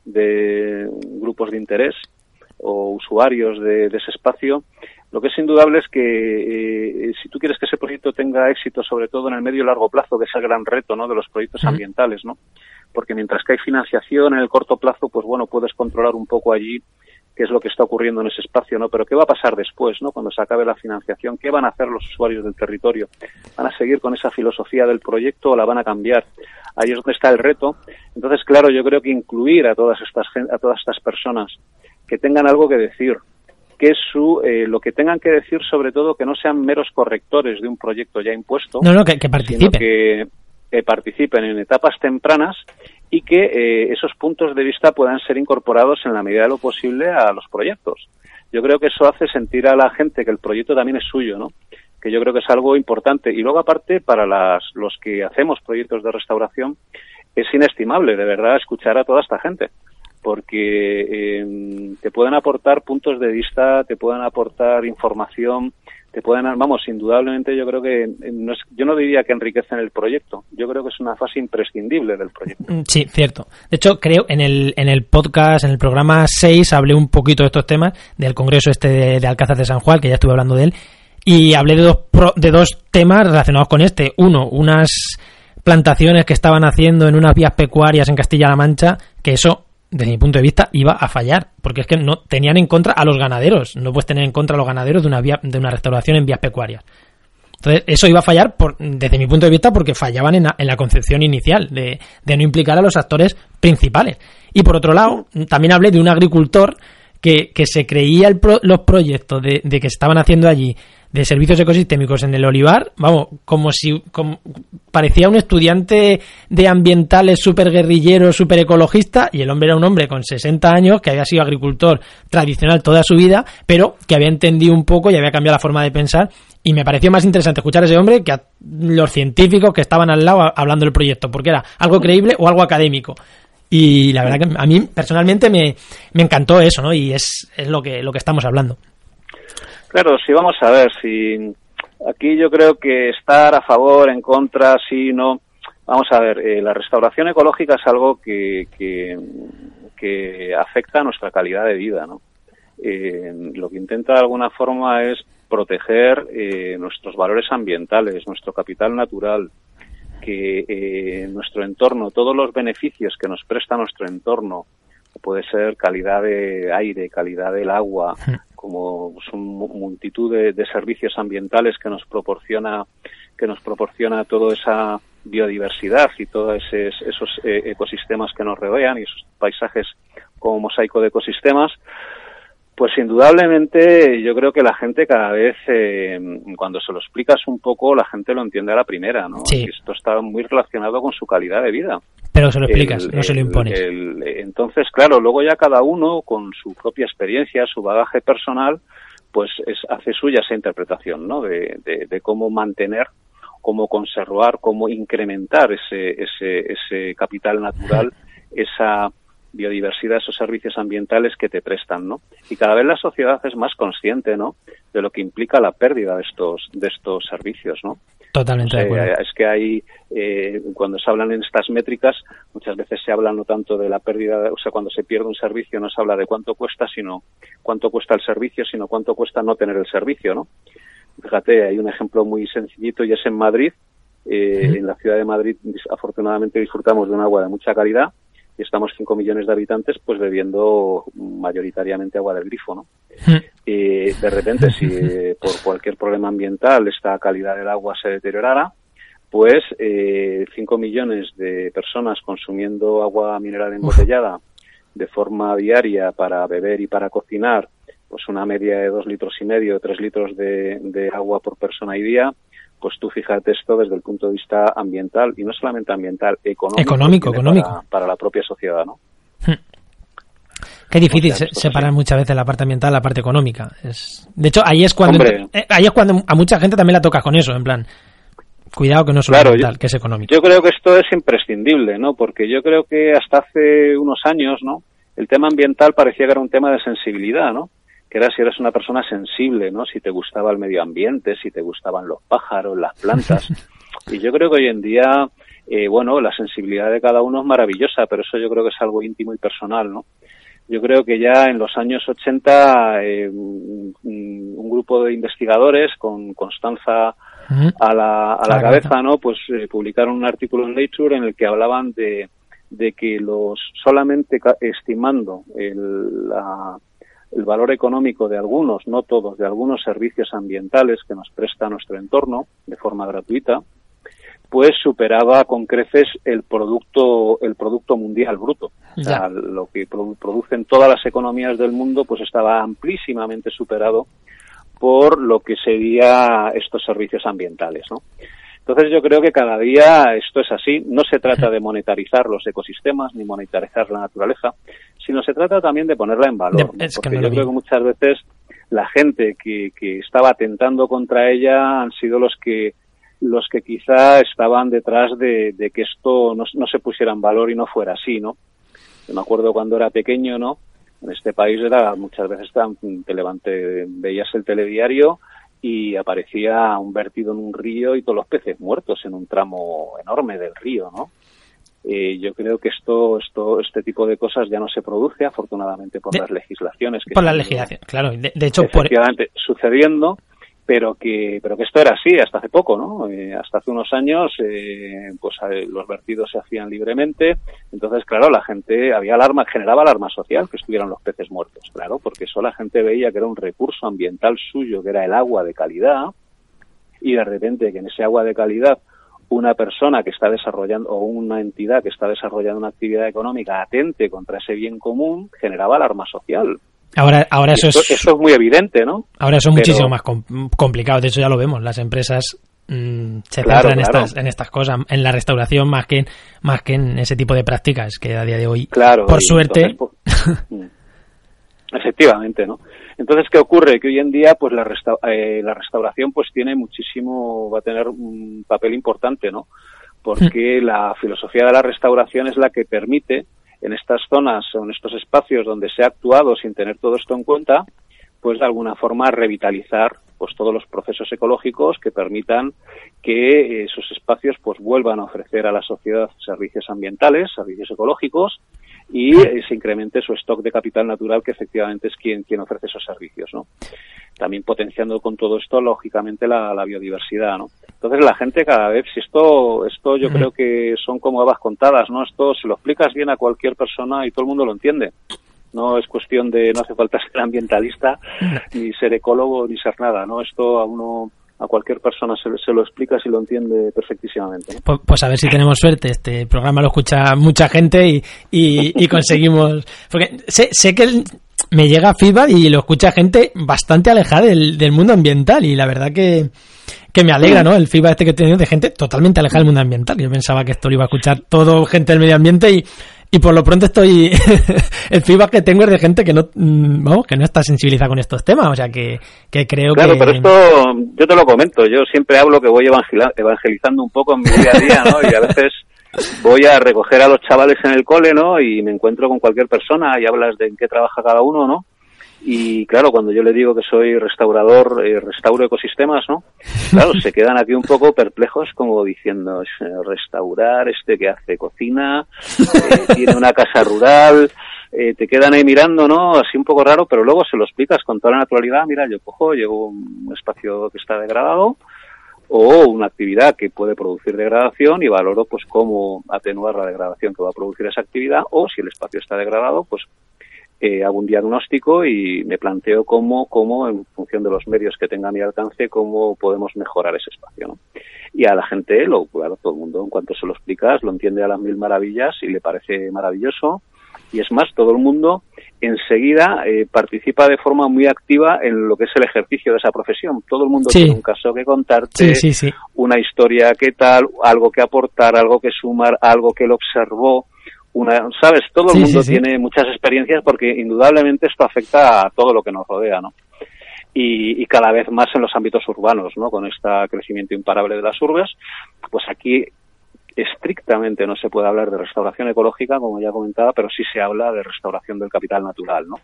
de grupos de interés o usuarios de, ese espacio. Lo que es indudable es que eh, si tú quieres que ese proyecto tenga éxito, sobre todo en el medio y largo plazo, que es el gran reto ¿no? de los proyectos ambientales, ¿no? porque mientras que hay financiación en el corto plazo, pues bueno, puedes controlar un poco allí qué es lo que está ocurriendo en ese espacio, ¿no? Pero qué va a pasar después, ¿no? Cuando se acabe la financiación, ¿qué van a hacer los usuarios del territorio? ¿Van a seguir con esa filosofía del proyecto o la van a cambiar? Ahí es donde está el reto. Entonces, claro, yo creo que incluir a todas estas a todas estas personas que tengan algo que decir, que su eh, lo que tengan que decir sobre todo que no sean meros correctores de un proyecto ya impuesto, no, no, que, participen, que participen en etapas tempranas y que eh, esos puntos de vista puedan ser incorporados en la medida de lo posible a los proyectos. Yo creo que eso hace sentir a la gente que el proyecto también es suyo, ¿no? Que yo creo que es algo importante. Y luego, aparte, para las, los que hacemos proyectos de restauración, es inestimable, de verdad, escuchar a toda esta gente. Porque eh, te pueden aportar puntos de vista, te pueden aportar información, te pueden, vamos, indudablemente yo creo que, no es, yo no diría que enriquecen el proyecto, yo creo que es una fase imprescindible del proyecto. Mm, sí, cierto. De hecho, creo en el, en el podcast, en el programa 6, hablé un poquito de estos temas, del congreso este de, de Alcázar de San Juan, que ya estuve hablando de él, y hablé de dos, de dos temas relacionados con este. Uno, unas plantaciones que estaban haciendo en unas vías pecuarias en Castilla-La Mancha, que eso, desde mi punto de vista, iba a fallar, porque es que no tenían en contra a los ganaderos, no puedes tener en contra a los ganaderos de una vía, de una restauración en vías pecuarias. Entonces, eso iba a fallar por, desde mi punto de vista porque fallaban en la, concepción inicial de, de, no implicar a los actores principales. Y por otro lado, también hablé de un agricultor que, que se creía el los proyectos de, que estaban haciendo allí de servicios ecosistémicos en el olivar, vamos, como si parecía un estudiante de ambientales súper guerrillero, súper ecologista, y el hombre era un hombre con 60 años que había sido agricultor tradicional toda su vida, pero que había entendido un poco y había cambiado la forma de pensar. Y me pareció más interesante escuchar a ese hombre que a los científicos que estaban al lado hablando del proyecto, porque era algo creíble o algo académico. Y la verdad que a mí personalmente me, me encantó eso, ¿no? Y es, es lo, que, lo que estamos hablando. Claro, sí, vamos a ver, si aquí yo creo que estar a favor, en contra, sí, no. Vamos a ver, eh, la restauración ecológica es algo que, que, que, afecta a nuestra calidad de vida, ¿no? Eh, lo que intenta de alguna forma es proteger eh, nuestros valores ambientales, nuestro capital natural, que eh, nuestro entorno, todos los beneficios que nos presta nuestro entorno, puede ser calidad de aire, calidad del agua, como pues, multitud de, servicios ambientales que nos proporciona que nos proporciona toda esa biodiversidad y todos esos eh, ecosistemas que nos rodean y esos paisajes como mosaico de ecosistemas, pues indudablemente yo creo que la gente cada vez, eh, cuando se lo explicas un poco, la gente lo entiende a la primera, ¿no? Esto está muy relacionado con su calidad de vida. Pero se lo explicas, no se lo impones. entonces, claro, luego ya cada uno, con su propia experiencia, su bagaje personal, pues es, hace suya esa interpretación, ¿no? De, de, cómo mantener, cómo conservar, cómo incrementar ese, ese, ese capital natural, esa biodiversidad, esos servicios ambientales que te prestan, ¿no? Y cada vez la sociedad es más consciente, ¿no? De lo que implica la pérdida de estos, de estos servicios, ¿no? Totalmente de acuerdo. Es que hay, eh, cuando se hablan en estas métricas, muchas veces se habla no tanto de la pérdida, o sea, cuando se pierde un servicio no se habla de cuánto cuesta, sino cuánto cuesta el servicio, sino cuánto cuesta no tener el servicio, ¿no? Fíjate, hay un ejemplo muy sencillito y es en Madrid. Eh, en la ciudad de Madrid, afortunadamente, disfrutamos de un agua de mucha calidad, y estamos 5 millones de habitantes pues bebiendo mayoritariamente agua del grifo, ¿no? Hmm. Y de repente, si por cualquier problema ambiental esta calidad del agua se deteriorara, pues eh, 5 millones de personas consumiendo agua mineral embotellada de forma diaria para beber y para cocinar, pues una media de 2 litros y medio, 3 litros de, de agua por persona y día, pues tú fíjate esto desde el punto de vista ambiental y no solamente ambiental, económico. Económico, económico. Para, la propia sociedad, ¿no? Hmm. Qué difícil separar muchas veces la parte ambiental la parte económica. Es... De hecho, ahí es cuando eh, ahí es cuando a mucha gente también la toca con eso, en plan, cuidado que no es solo ambiental, que es económico. Yo creo que esto es imprescindible, ¿no? Porque yo creo que hasta hace unos años, ¿no? El tema ambiental parecía que era un tema de sensibilidad, ¿no? Que era si eras una persona sensible, ¿no? Si te gustaba el medio ambiente, si te gustaban los pájaros, las plantas. Y yo creo que hoy en día, eh, bueno, la sensibilidad de cada uno es maravillosa, pero eso yo creo que es algo íntimo y personal, ¿no? Yo creo que ya en los años 80 eh, un, grupo de investigadores con Constanza a la, a la, cabeza, ¿no? Pues eh, publicaron un artículo en Nature en el que hablaban de, de que los solamente estimando el, la, el valor económico de algunos, no todos, de algunos servicios ambientales que nos presta nuestro entorno de forma gratuita, pues superaba con creces el producto el producto mundial bruto. O sea, lo que producen todas las economías del mundo pues estaba amplísimamente superado por lo que sería estos servicios ambientales, ¿no? Entonces yo creo que cada día esto es así. No se trata de monetarizar los ecosistemas ni monetarizar la naturaleza, sino se trata también de ponerla en valor. Porque yo creo que muchas veces la gente que, que estaba atentando contra ella han sido los que los que quizá estaban detrás de, de que esto no, no, se pusiera en valor y no fuera así, ¿no? Yo me acuerdo cuando era pequeño, ¿no? En este país era muchas veces te levanté, veías el telediario y aparecía un vertido en un río y todos los peces muertos en un tramo enorme del río, ¿no? Eh, yo creo que esto, esto, este tipo de cosas ya no se produce, afortunadamente, por las legislaciones. Que por la legislación, claro. De, hecho, efectivamente, sucediendo, pero que, pero que esto era así hasta hace poco, ¿no? Eh, hasta hace unos años, eh, pues los vertidos se hacían libremente, entonces, claro, la gente, había alarma, generaba alarma social que estuvieran los peces muertos, claro, porque eso la gente veía que era un recurso ambiental suyo, que era el agua de calidad, y de repente que en ese agua de calidad una persona que está desarrollando o una entidad que está desarrollando una actividad económica atente contra ese bien común generaba alarma social. Ahora, ahora eso, es, eso es muy evidente, ¿no? Ahora eso es muchísimo más complicado. De hecho, ya lo vemos. Las empresas mm, se centran en, estas, en estas cosas, en la restauración más que, más que en ese tipo de prácticas que a día de hoy, claro, por suerte. Pues, mm. efectivamente, ¿no? Entonces, ¿qué ocurre? Que hoy en día, pues la, eh, la restauración, pues tiene muchísimo, va a tener un papel importante, ¿no? Porque mm. la filosofía de la restauración es la que permite en estas zonas o en estos espacios donde se ha actuado sin tener todo esto en cuenta, pues de alguna forma revitalizar pues todos los procesos ecológicos que permitan que esos espacios pues vuelvan a ofrecer a la sociedad servicios ambientales, servicios ecológicos y se incremente su stock de capital natural que efectivamente es quien, quien ofrece esos servicios, ¿no? También potenciando con todo esto, lógicamente, la, la biodiversidad, ¿no? Entonces la gente cada vez, si esto, esto yo creo que son como habas contadas, ¿no? Esto se lo explicas bien a cualquier persona y todo el mundo lo entiende. No es cuestión de, no hace falta ser ambientalista, ni ser ecólogo, ni ser nada, ¿no? Esto a uno a cualquier persona se, lo explica si lo entiende perfectísimamente. Pues, pues, a ver si tenemos suerte. Este programa lo escucha mucha gente y, y, conseguimos. Porque sé, sé que me llega feedback y lo escucha gente bastante alejada del, del mundo ambiental y la verdad que, que me alegra, ¿no? El feedback este que he tenido de gente totalmente alejada del mundo ambiental. Yo pensaba que esto lo iba a escuchar todo gente del medio ambiente y y por lo pronto estoy el feedback que tengo es de gente que no mm, vamos que no está sensibilizada con estos temas o sea que, que creo claro, pero esto yo te lo comento yo siempre hablo que voy evangelizando un poco en mi día a día no y a veces voy a recoger a los chavales en el cole no y me encuentro con cualquier persona y hablas de en qué trabaja cada uno no y claro, cuando yo le digo que soy restaurador, eh, restauro ecosistemas, ¿no? Claro, se quedan aquí un poco perplejos como diciendo, restaurar, este que hace cocina, eh, tiene una casa rural, eh, te quedan ahí mirando, ¿no? Así un poco raro, pero luego se lo explicas con toda la naturalidad, mira, yo cojo, llevo un espacio que está degradado, o una actividad que puede producir degradación y valoro pues cómo atenuar la degradación que va a producir esa actividad o si el espacio está degradado pues eh, hago un diagnóstico y me planteo cómo, cómo, en función de los medios que tenga a mi alcance, cómo podemos mejorar ese espacio. ¿no? Y a la gente, lo, claro, todo el mundo, en cuanto se lo explicas, lo entiende a las mil maravillas y le parece maravilloso. Y es más, todo el mundo enseguida eh, participa de forma muy activa en lo que es el ejercicio de esa profesión. Todo el mundo tiene un caso que contarte, una historia que tal, algo que aportar, algo que sumar, algo que él observó una, sabes, todo el mundo tiene muchas experiencias porque indudablemente esto afecta a todo lo que nos rodea, ¿no? Y, y, cada vez más en los ámbitos urbanos, ¿no? Con este crecimiento imparable de las urbes, pues aquí estrictamente no se puede hablar de restauración ecológica, como ya comentaba, pero sí se habla de restauración del capital natural, ¿no?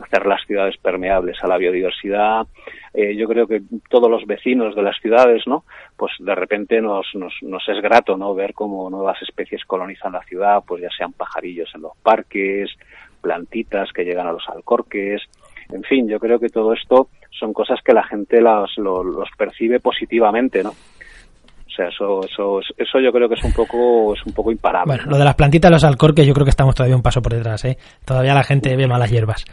Hacer las ciudades permeables a la biodiversidad. Eh, yo creo que todos los vecinos de las ciudades, ¿no? Pues de repente nos, nos, nos es grato, ¿no? Ver cómo nuevas especies colonizan la ciudad, pues ya sean pajarillos en los parques, plantitas que llegan a los alcorques, en fin, yo creo que todo esto son cosas que la gente los, los percibe positivamente, ¿no? O sea, eso, eso, eso yo creo que es un poco, es un poco imparable. Bueno, lo de las plantitas, los alcorques, yo creo que estamos todavía un paso por detrás, ¿eh? Todavía la gente ve malas hierbas.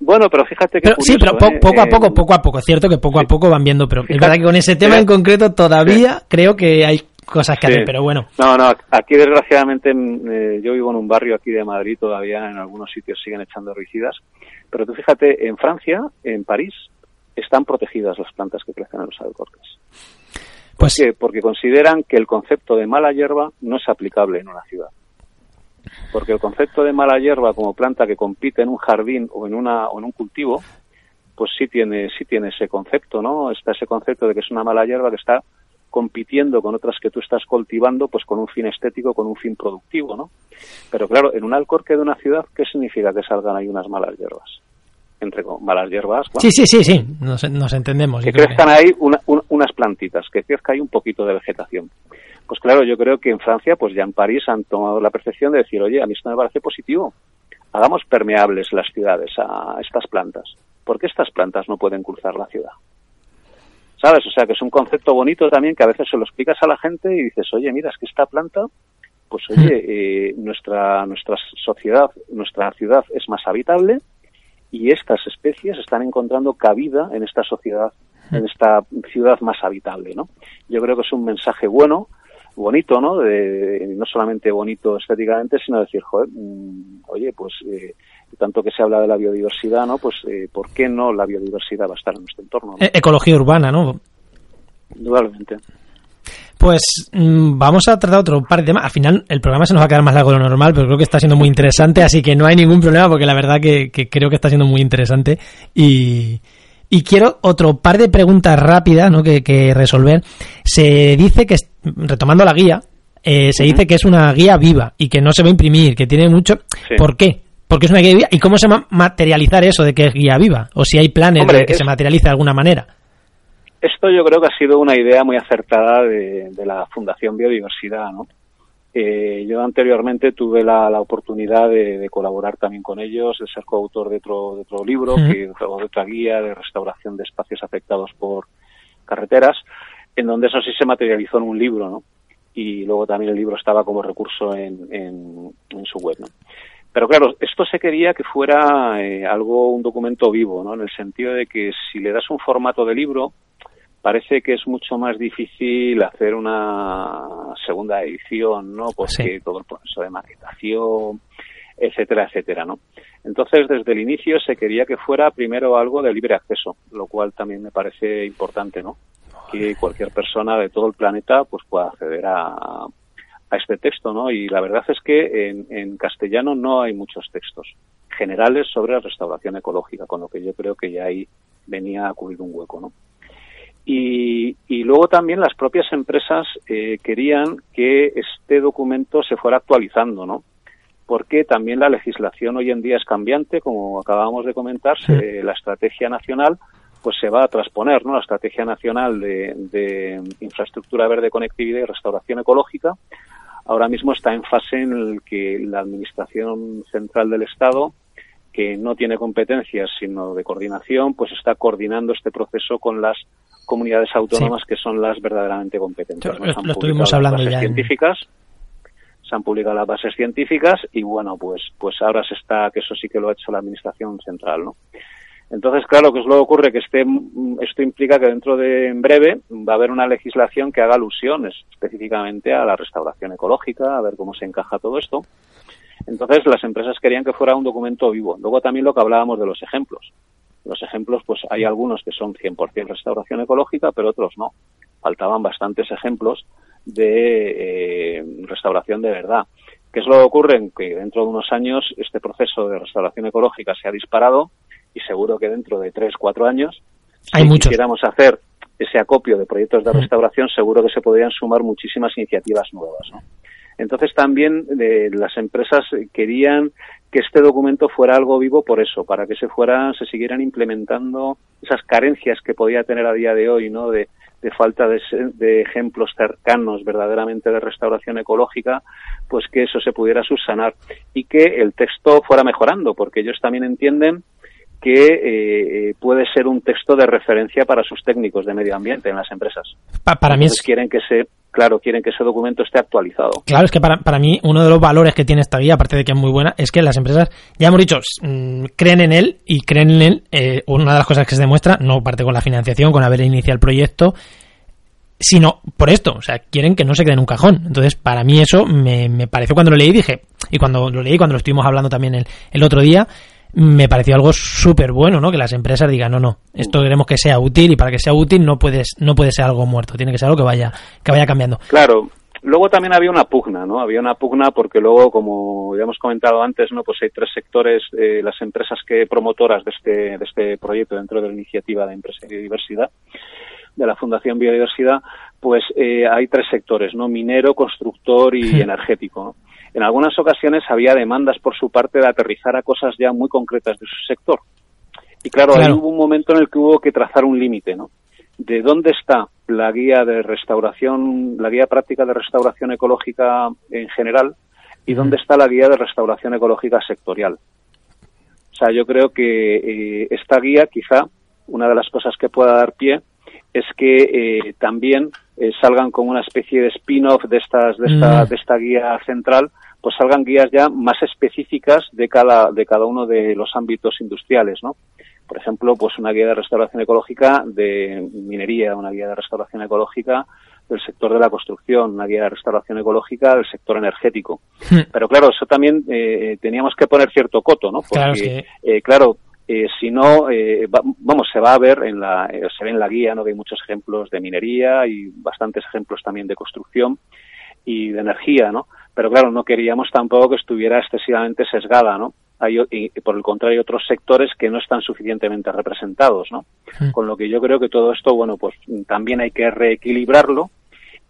Bueno, pero fíjate que. sí, pero ¿eh? poco a poco, poco a poco. Es cierto que poco a poco van viendo, pero es verdad que con ese tema en concreto todavía creo que hay cosas que hacer, pero bueno. No, no, aquí desgraciadamente mm, eh, yo vivo en un barrio aquí de Madrid, todavía en algunos sitios siguen echando herbicidas, pero tú fíjate, en Francia, en París, están protegidas las plantas que crecen en los alcorques. ¿Por pues qué? Porque consideran que el concepto de mala hierba no es aplicable en una ciudad. Porque el concepto de mala hierba como planta que compite en un jardín o en, una, o en un cultivo, pues sí tiene, sí tiene ese concepto, ¿no? Está ese concepto de que es una mala hierba que está compitiendo con otras que tú estás cultivando, pues con un fin estético, con un fin productivo, ¿no? Pero claro, en un alcorque de una ciudad, ¿qué significa que salgan ahí unas malas hierbas? entre malas hierbas. sí, sí, sí, sí, nos, entendemos. Que crezcan ahí unas plantitas, que crezca ahí un poquito de vegetación. Pues claro, yo creo que en Francia, pues ya en París han tomado la percepción de decir, oye, a mí esto me parece positivo. Hagamos permeables las ciudades a estas plantas. ¿Por qué estas plantas no pueden cruzar la ciudad? ¿Sabes? O sea, que es un concepto bonito también que a veces se lo explicas a la gente y dices, oye, mira, es que esta planta, pues oye, hmm. eh, nuestra, nuestra sociedad, nuestra ciudad es más habitable y estas especies están encontrando cabida en esta sociedad. En esta ciudad más habitable, ¿no? Yo creo que es un mensaje bueno, bonito, ¿no? De, no solamente bonito estéticamente, sino decir, joder, mm, oye, pues eh, tanto que se habla de la biodiversidad, ¿no? Pues, eh, ¿por qué no la biodiversidad va a estar en nuestro entorno? E-, ecología urbana, ¿no? Indudablemente. Pues mm, vamos a tratar otro par de temas. Al final el programa se nos va a quedar más largo de lo normal, pero creo que está siendo muy interesante, así que no hay ningún problema porque la verdad que, creo que está siendo muy interesante. Y, quiero otro par de preguntas rápidas ¿no? que, resolver. Se dice que, retomando la guía, eh, se dice que es una guía viva y que no se va a imprimir, que tiene mucho... ¿Por qué? Porque es una guía viva. ¿Y cómo se va a materializar eso de que es guía viva? O si hay planes de que se materialice de alguna manera. Esto yo creo que ha sido una idea muy acertada de, la Fundación Biodiversidad, ¿no? Eh, yo anteriormente tuve la, oportunidad de, colaborar también con ellos, de ser coautor de otro, de otro libro, que, de otra guía de restauración de espacios afectados por carreteras, en donde eso sí se materializó en un libro, ¿no? Y luego también el libro estaba como recurso en, en su web, ¿no? Pero claro, esto se quería que fuera eh, algo, un documento vivo, ¿no? En el sentido de que si le das un formato de libro, parece que es mucho más difícil hacer una segunda edición, ¿no? Porque todo el proceso de maquetación, etcétera, etcétera, ¿no? Entonces, desde el inicio se quería que fuera primero algo de libre acceso, lo cual también me parece importante, ¿no? Que cualquier persona de todo el planeta pues pueda acceder a, a este texto, ¿no? Y la verdad es que en, castellano no hay muchos textos generales sobre restauración ecológica, con lo que yo creo que ya ahí venía a cubrir un hueco, ¿no? Y, luego también las propias empresas eh, querían que este documento se fuera actualizando, ¿no? Porque también la legislación hoy en día es cambiante, como acabamos de comentar, la estrategia nacional pues se va a transponer, ¿no? La estrategia nacional de, de infraestructura verde, conectividad y restauración ecológica ahora mismo está en fase en el que la Administración Central del Estado, que no tiene competencias sino de coordinación, pues está coordinando este proceso con las comunidades autónomas que son las verdaderamente competentes. Lo, estuvimos hablando ya. Científicas, Se han publicado las bases científicas y bueno, pues, pues ahora se está, que eso sí que lo ha hecho la Administración Central, ¿no? Entonces, claro, ¿qué es lo que ocurre? Que este, esto implica que dentro de en breve va a haber una legislación que haga alusiones específicamente a la restauración ecológica, a ver cómo se encaja todo esto. Entonces, las empresas querían que fuera un documento vivo. Luego también lo que hablábamos de los ejemplos. Los ejemplos, pues hay algunos que son 100% restauración ecológica, pero otros no. Faltaban bastantes ejemplos de eh, restauración de verdad. ¿Qué es lo que ocurre? Que dentro de unos años este proceso de restauración ecológica se ha disparado y seguro que dentro de tres, cuatro años, si quisiéramos hacer ese acopio de proyectos de restauración, seguro que se podrían sumar muchísimas iniciativas nuevas. ¿no? Entonces también eh, las empresas querían que este documento fuera algo vivo por eso, para que se fueran, se siguieran implementando esas carencias que podía tener a día de hoy, ¿no? De, de falta de, de, ejemplos cercanos verdaderamente de restauración ecológica, pues que eso se pudiera subsanar y que el texto fuera mejorando, porque ellos también entienden que eh, puede ser un texto de referencia para sus técnicos de medio ambiente en las empresas. para mí es... quieren que se claro, quieren que ese documento esté actualizado. Claro, es que para, para mí uno de los valores que tiene esta guía, aparte de que es muy buena, es que las empresas, ya hemos dicho, mm, creen en él y creen en él. Eh, una de las cosas que se demuestra, no parte con la financiación, con haber iniciado el proyecto, sino por esto, o sea, quieren que no se quede en un cajón. Entonces, para mí eso me, me pareció cuando lo leí, dije, y cuando lo leí, cuando lo estuvimos hablando también el, el otro día, me pareció algo súper bueno, ¿no? Que las empresas digan, no, no, esto queremos que sea útil y para que sea útil no puedes, no puede ser algo muerto, tiene que ser algo que vaya, que vaya cambiando. Claro. Luego también había una pugna, ¿no? Había una pugna porque luego, como ya hemos comentado antes, ¿no? Pues hay tres sectores, eh, las empresas que promotoras de este, de este proyecto dentro de la iniciativa de Empresa y Biodiversidad, de la Fundación Biodiversidad, pues eh, hay tres sectores, ¿no? Minero, constructor y energético, ¿no? En algunas ocasiones había demandas por su parte de aterrizar a cosas ya muy concretas de su sector. Y claro, ahí hubo un momento en el que hubo que trazar un límite, ¿no? De dónde está la guía de restauración, la guía práctica de restauración ecológica en general y dónde está la guía de restauración ecológica sectorial. O sea, yo creo que eh, esta guía, quizá, una de las cosas que pueda dar pie es que eh, también eh, salgan como una especie de spin-off de, estas, de, esta, de esta guía central, pues salgan guías ya más específicas de cada, de cada uno de los ámbitos industriales, ¿no? Por ejemplo, pues una guía de restauración ecológica de minería, una guía de restauración ecológica del sector de la construcción, una guía de restauración ecológica del sector energético. Hmm. Pero claro, eso también eh, teníamos que poner cierto coto, ¿no? Porque, claro, eh, si no, eh, vamos, se va a ver en la, eh, se ve en la guía, ¿no? Que hay muchos ejemplos de minería y bastantes ejemplos también de construcción y de energía, ¿no? Pero claro, no queríamos tampoco que estuviera excesivamente sesgada, ¿no? Hay, y, por el contrario, otros sectores que no están suficientemente representados, ¿no? Con lo que yo creo que todo esto, bueno, pues también hay que reequilibrarlo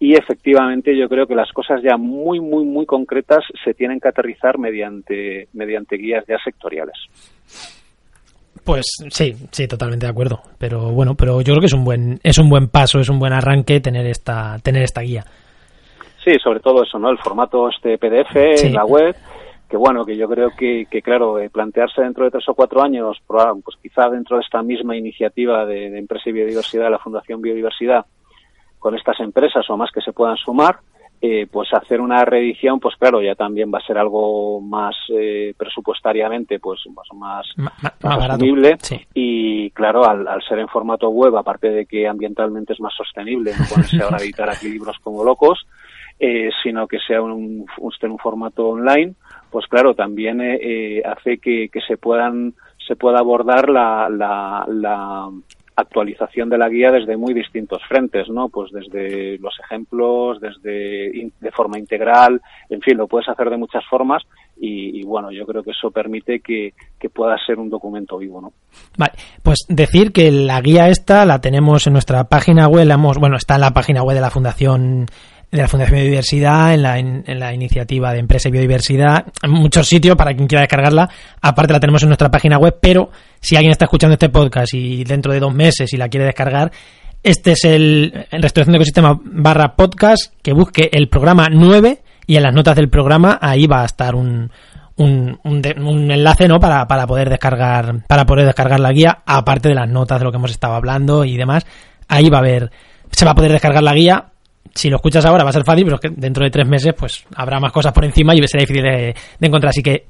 y efectivamente yo creo que las cosas ya muy, muy, muy concretas se tienen que aterrizar mediante, mediante guías ya sectoriales. Pues sí, sí, totalmente de acuerdo. Pero bueno, pero yo creo que es un buen, es un buen paso, es un buen arranque tener esta, tener esta guía. Sí, sobre todo eso, ¿no? El formato este PDF en la web, que bueno, que yo creo que, que claro, eh, plantearse dentro de tres o cuatro años, pues quizá dentro de esta misma iniciativa de, de Empresa y Biodiversidad, la Fundación Biodiversidad, con estas empresas o más que se puedan sumar, eh, pues hacer una reedición, pues claro, ya también va a ser algo más eh, presupuestariamente, pues más, más, asumible. Y claro, al, ser en formato web, aparte de que ambientalmente es más sostenible, no ponerse ahora a editar aquí libros como locos, eh, sino que sea un, un, un formato online, pues claro, también hace que, que se puedan se pueda abordar la, la, la actualización de la guía desde muy distintos frentes, ¿no? Pues desde los ejemplos, desde de forma integral, en fin, lo puedes hacer de muchas formas y, bueno, yo creo que eso permite que, pueda ser un documento vivo, ¿no? Vale, pues decir que la guía esta la tenemos en nuestra página web, la hemos, bueno, está en la página web de la Fundación de la Fundación Biodiversidad, en la, en, la iniciativa de Empresa y Biodiversidad, en muchos sitios para quien quiera descargarla. Aparte la tenemos en nuestra página web, pero si alguien está escuchando este podcast y dentro de dos meses y la quiere descargar, este es el Restauración de Ecosistema barra podcast, que busque el programa 9 y en las notas del programa ahí va a estar un, un, un, enlace no para, para poder descargar para poder descargar la guía aparte de las notas de lo que hemos estado hablando y demás ahí va a haber se va a poder descargar la guía si lo escuchas ahora va a ser fácil, pero es que dentro de tres meses pues habrá más cosas por encima y será difícil de, encontrar. Así que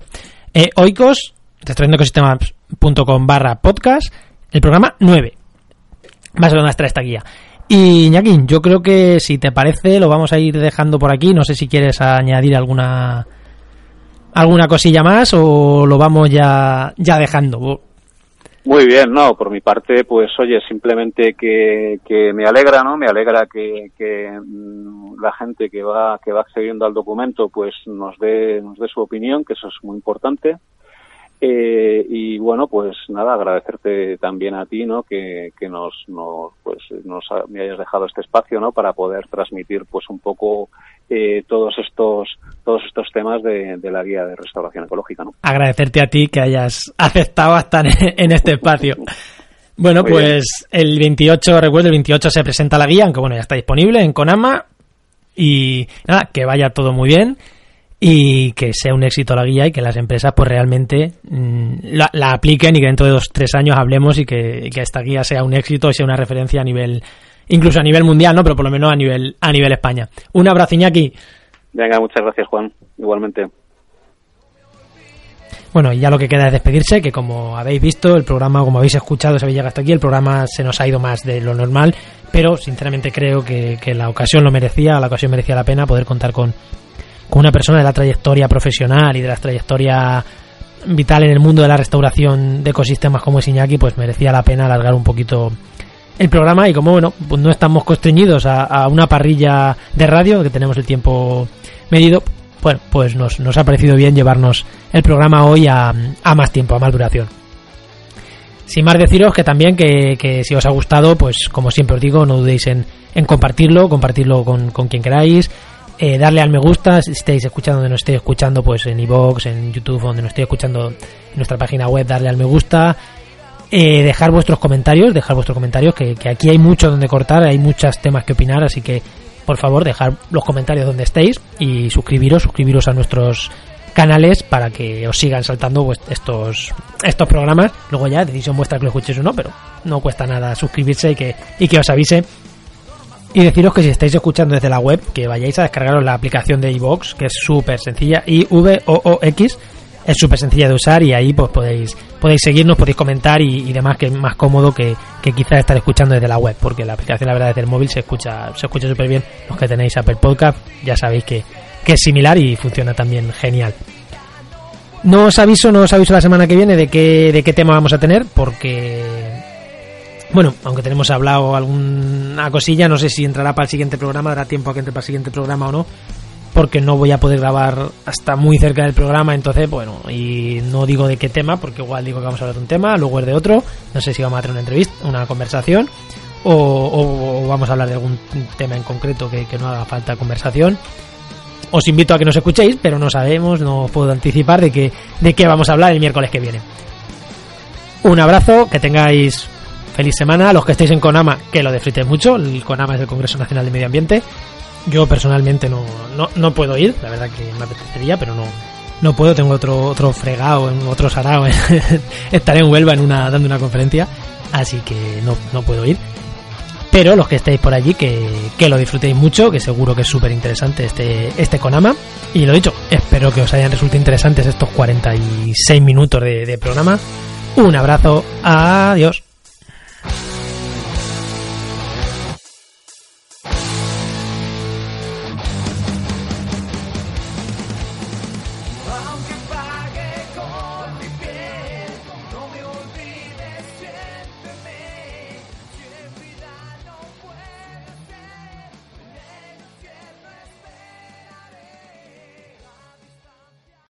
eh, oikos, ecosistemas.com barra podcast, el programa 9. Va a ser donde esta guía. Y Iñaki, yo creo que si te parece lo vamos a ir dejando por aquí. No sé si quieres añadir alguna alguna cosilla más o lo vamos ya, ya dejando. Muy bien, no, por mi parte, pues oye, simplemente que, que me alegra, ¿no? Me alegra que, que mm, la gente que va, que va accediendo al documento, pues nos dé, nos dé su opinión, que eso es muy importante. Eh, y bueno, pues nada, agradecerte también a ti, ¿no? Que, que nos, nos, pues, nos me hayas dejado este espacio, ¿no? Para poder transmitir, pues, un poco eh, todos estos, todos estos temas de, de, la guía de restauración ecológica, ¿no? Agradecerte a ti que hayas aceptado estar en este espacio. Bueno, pues el 28, recuerdo, el 28 se presenta la guía, aunque bueno, ya está disponible en Conama. Y nada, que vaya todo muy bien y que sea un éxito la guía y que las empresas pues realmente mm, la, apliquen y que dentro de dos tres años hablemos y que, esta guía sea un éxito y sea una referencia a nivel incluso a nivel mundial no pero por lo menos a nivel a nivel España. Un abrazo Iñaki. Venga muchas gracias Juan. Igualmente. Bueno, y ya lo que queda es despedirse, que como habéis visto, el programa, como habéis escuchado, se habéis llegado hasta aquí, el programa se nos ha ido más de lo normal, pero sinceramente creo que, que la ocasión lo merecía, la ocasión merecía la pena poder contar con con una persona de la trayectoria profesional y de la trayectoria vital en el mundo de la restauración de ecosistemas como es Iñaki, pues merecía la pena alargar un poquito el programa y como bueno, pues no estamos constreñidos a, una parrilla de radio, que tenemos el tiempo medido, bueno, pues nos, nos ha parecido bien llevarnos el programa hoy a, más tiempo, a más duración. Sin más deciros que también que, que, si os ha gustado, pues como siempre os digo, no dudéis en, en compartirlo, compartirlo con, con quien queráis, eh, darle al me gusta si estáis escuchando donde nos estéis escuchando pues en iVoox, en YouTube donde nos estéis escuchando en nuestra página web darle al me gusta Eh, dejar vuestros comentarios, dejar vuestros comentarios, que, aquí hay mucho donde cortar, hay muchos temas que opinar, así que por favor dejar los comentarios donde estéis y suscribiros, suscribiros a nuestros canales para que os sigan saltando estos estos programas. Luego ya, decisión vuestra que lo escuchéis o no, pero no cuesta nada suscribirse y que, y que os avise. Y deciros que si estáis escuchando desde la web, que vayáis a descargaros la aplicación de iVox, que es súper sencilla, i v o o x es súper sencilla de usar y ahí pues podéis podéis seguirnos, podéis comentar y, y demás que es más cómodo que, que quizás estar escuchando desde la web, porque la aplicación la verdad desde el móvil se escucha se escucha súper bien. Los que tenéis Apple Podcast ya sabéis que, que es similar y funciona también genial. No os aviso, no os aviso la semana que viene de qué, de qué tema vamos a tener, porque bueno, aunque tenemos hablado alguna cosilla, no sé si entrará para el siguiente programa, dará tiempo a que entre para el siguiente programa o no, porque no voy a poder grabar hasta muy cerca del programa, entonces, bueno, y no digo de qué tema, porque igual digo que vamos a hablar de un tema, luego es de otro, no sé si vamos a tener una entrevista, una conversación, o, o- vamos a hablar de algún tema en concreto que, que no haga falta conversación. Os invito a que nos escuchéis, pero no sabemos, no os puedo anticipar de qué, de qué vamos a hablar el miércoles que viene. Un abrazo, que tengáis feliz semana. Los que estéis en Conama, que lo disfrutéis mucho. El Conama es el Congreso Nacional de Medio Ambiente. Yo personalmente no, no, no puedo ir, la verdad que me apetecería, pero no, no puedo. Tengo otro, otro fregado, otro sarao. Estaré en Huelva en una, dando una conferencia, así que no, no puedo ir. Pero los que estéis por allí, que, que lo disfrutéis mucho, que seguro que es súper interesante este, este Konama. Y lo dicho, espero que os hayan resultado interesantes estos 46 minutos de programa. Un abrazo, adiós.